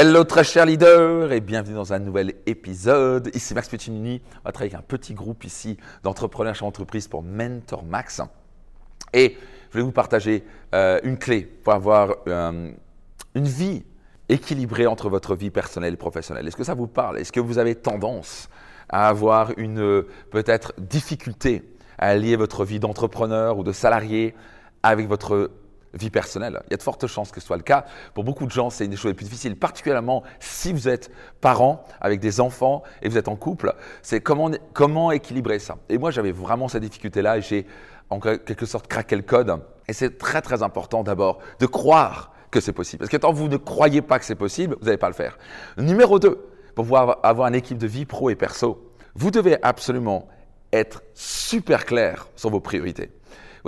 Hello très cher leader et bienvenue dans un nouvel épisode. Ici Max Pettinini, on va travailler avec un petit groupe ici d'entrepreneurs chez entreprise pour Mentor Max. Et je vais vous partager euh, une clé pour avoir euh, une vie équilibrée entre votre vie personnelle et professionnelle. Est-ce que ça vous parle? Est-ce que vous avez tendance à avoir une peut-être difficulté à lier votre vie d'entrepreneur ou de salarié avec votre vie personnelle. Il y a de fortes chances que ce soit le cas. Pour beaucoup de gens, c'est une des choses les plus difficiles, particulièrement si vous êtes parent avec des enfants et vous êtes en couple. C'est comment, comment équilibrer ça. Et moi, j'avais vraiment cette difficulté-là et j'ai en quelque sorte craqué le code. Et c'est très très important d'abord de croire que c'est possible. Parce que tant vous ne croyez pas que c'est possible, vous n'allez pas le faire. Numéro 2, pour pouvoir avoir une équipe de vie pro et perso, vous devez absolument être super clair sur vos priorités.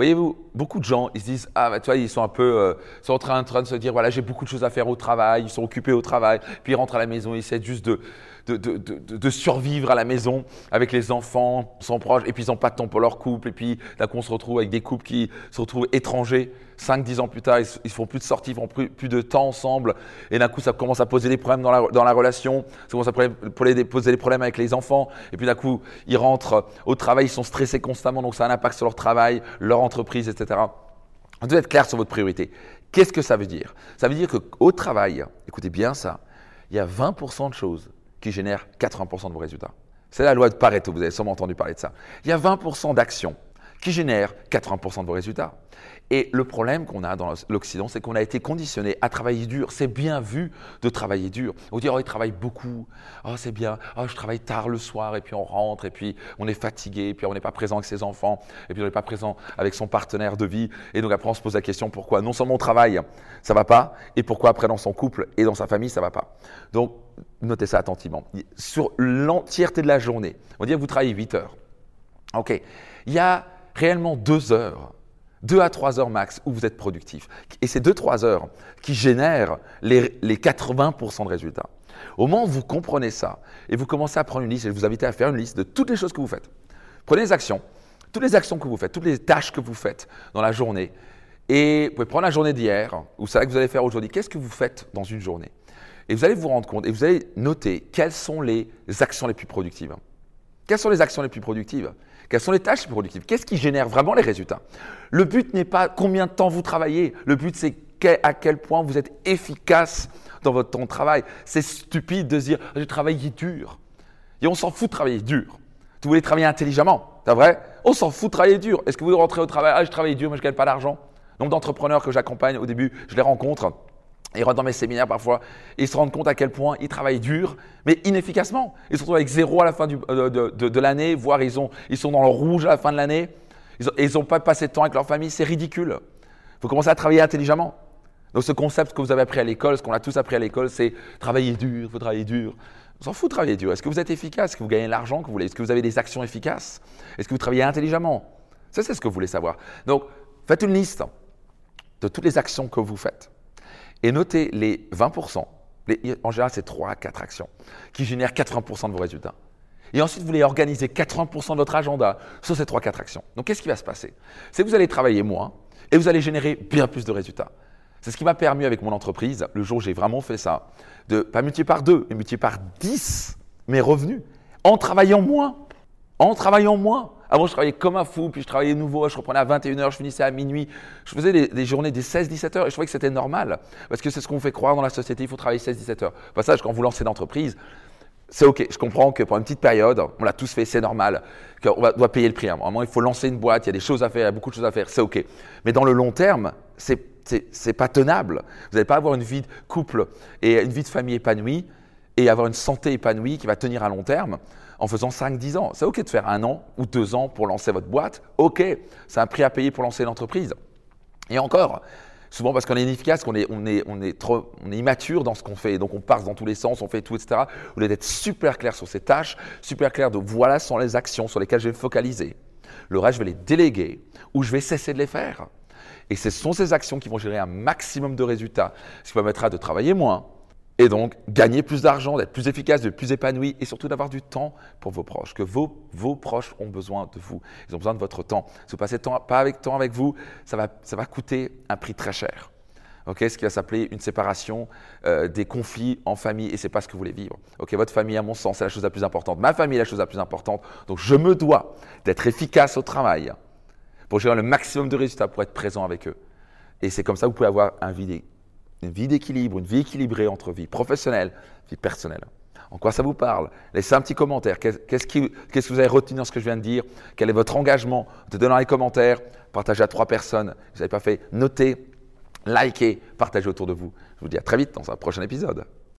Voyez-vous, beaucoup de gens, ils se disent, ah, bah, tu vois, ils sont un peu, euh, sont en train de se dire, voilà, j'ai beaucoup de choses à faire au travail, ils sont occupés au travail, puis ils rentrent à la maison, ils essaient juste de, de, survivre à la maison avec les enfants, sont proches, et puis ils n'ont pas de temps pour leur couple, et puis d'un coup on se retrouve avec des couples qui se retrouvent étrangers. 5-10 ans plus tard, ils ne font plus de sorties, ils font plus, plus de temps ensemble, et d'un coup ça commence à poser des problèmes dans la, dans la relation, ça commence à poser des problèmes avec les enfants, et puis d'un coup ils rentrent au travail, ils sont stressés constamment, donc ça a un impact sur leur travail, leur entreprise, etc. Vous devez être clair sur votre priorité. Qu'est-ce que ça veut dire? Ça veut dire qu'au travail, écoutez bien ça, il y a 20% de choses qui génère 80% de vos résultats. C'est la loi de Pareto, vous avez sûrement entendu parler de ça. Il y a 20% d'actions qui génèrent 80% de vos résultats. Et le problème qu'on a dans l'Occident, c'est qu'on a été conditionné à travailler dur. C'est bien vu de travailler dur. On dit, oh, il travaille beaucoup. Oh, c'est bien. Oh, je travaille tard le soir et puis on rentre et puis on est fatigué et puis on n'est pas présent avec ses enfants et puis on n'est pas présent avec son partenaire de vie. Et donc après, on se pose la question pourquoi? Non seulement au travail, ça va pas et pourquoi après dans son couple et dans sa famille, ça va pas? Donc, notez ça attentivement. Sur l'entièreté de la journée, on dit vous travaillez 8 heures. OK. Il y a réellement 2 heures 2 à 3 heures max où vous êtes productif. Et c'est 2-3 heures qui génèrent les, les 80% de résultats. Au moment où vous comprenez ça et vous commencez à prendre une liste, et je vous invite à faire une liste de toutes les choses que vous faites. Prenez les actions, toutes les actions que vous faites, toutes les tâches que vous faites dans la journée. Et vous pouvez prendre la journée d'hier, ou celle que vous allez faire aujourd'hui. Qu'est-ce que vous faites dans une journée? Et vous allez vous rendre compte et vous allez noter quelles sont les actions les plus productives. Quelles sont les actions les plus productives? Quelles sont les tâches productives? Qu'est-ce qui génère vraiment les résultats? Le but n'est pas combien de temps vous travaillez. Le but, c'est à quel point vous êtes efficace dans votre temps de travail. C'est stupide de se dire j'ai travaillé dur. Et on s'en fout de travailler dur. Vous voulez travailler intelligemment, c'est vrai? On s'en fout de travailler dur. Est-ce que vous rentrez au travail Ah, je travaille dur, mais je ne gagne pas d'argent. Nombre d'entrepreneurs que j'accompagne au début, je les rencontre. Ils rentrent dans mes séminaires parfois ils se rendent compte à quel point ils travaillent dur, mais inefficacement. Ils se retrouvent avec zéro à la fin euh, de, l'année, voire ils, ils, sont dans le rouge à la fin de l'année. Ils n'ont pas passé de temps avec leur famille, c'est ridicule. Il faut commencer à travailler intelligemment. Donc ce concept que vous avez appris à l'école, ce qu'on a tous appris à l'école, c'est travailler dur, il faut travailler dur. On s'en fout de travailler dur. Est-ce que vous êtes efficace? Est-ce que vous gagnez l'argent que vous voulez? Est-ce que vous avez des actions efficaces? Est-ce que vous travaillez intelligemment? Ça, c'est ce que vous voulez savoir. Donc, faites une liste de toutes les actions que vous faites et notez les 20%, en général c'est 3 à 4 actions, qui génèrent 80% de vos résultats. Et ensuite, vous voulez organiser 80% de votre agenda sur ces 3-4 actions. Donc, qu'est-ce qui va se passer? C'est que vous allez travailler moins et vous allez générer bien plus de résultats. C'est ce qui m'a permis avec mon entreprise, le jour où j'ai vraiment fait ça, de pas multiplier par 2, mais multiplier par 10 mes revenus en travaillant moins. En travaillant moins. Avant, je travaillais comme un fou, puis je travaillais nouveau, je reprenais à 21h, je finissais à minuit. Je faisais des, journées des 16-17 heures et je trouvais que c'était normal. Parce que c'est ce qu'on fait croire dans la société, il faut travailler 16-17 heures. Au passage, quand vous lancez l'entreprise, c'est OK. Je comprends que pour une petite période, on l'a tous fait, c'est normal, qu'on doit payer le prix. À un moment, il faut lancer une boîte, il y a des choses à faire, il y a beaucoup de choses à faire, c'est OK. Mais dans le long terme, c'est c'est pas tenable. Vous n'allez pas avoir une vie de couple et une vie de famille épanouie et avoir une santé épanouie qui va tenir à long terme en faisant 5-10 ans. C'est OK de faire un an ou deux ans pour lancer votre boîte. OK, c'est un prix à payer pour lancer l'entreprise. Et encore, souvent parce qu'on est inefficace, qu'on est, on est, on est, trop, immature dans ce qu'on fait. Donc on passe dans tous les sens, on fait tout, etc. Vous voulez être super clair sur ces tâches, super clair de voilà sont les actions sur lesquelles je vais me focaliser. Le reste, je vais les déléguer ou je vais cesser de les faire. Et ce sont ces actions qui vont générer un maximum de résultats, ce qui permettra de travailler moins, et donc, gagner plus d'argent, d'être plus efficace, d'être plus épanoui et surtout d'avoir du temps pour vos proches. Que vos, vos proches ont besoin de vous. Ils ont besoin de votre temps. Si vous passez pas avec temps avec vous, ça va, ça va coûter un prix très cher. ok ce qui va s'appeler une séparation, euh, des conflits en famille, et c'est pas ce que vous voulez vivre. Votre famille, à mon sens, c'est la chose la plus importante. Ma famille est la chose la plus importante. Donc, je me dois d'être efficace au travail pour gérer le maximum de résultats, pour être présent avec eux. Et c'est comme ça que vous pouvez avoir un vie, une vie d'équilibre, une vie équilibrée entre vie professionnelle, vie personnelle. En quoi ça vous parle? Laissez un petit commentaire. Qu'est-ce que vous avez retenu dans ce que je viens de dire? Quel est votre engagement De donner les commentaires? Partagez à trois personnes. Vous n'avez pas fait, notez, likez, partagez autour de vous. Je vous dis à très vite dans un prochain épisode.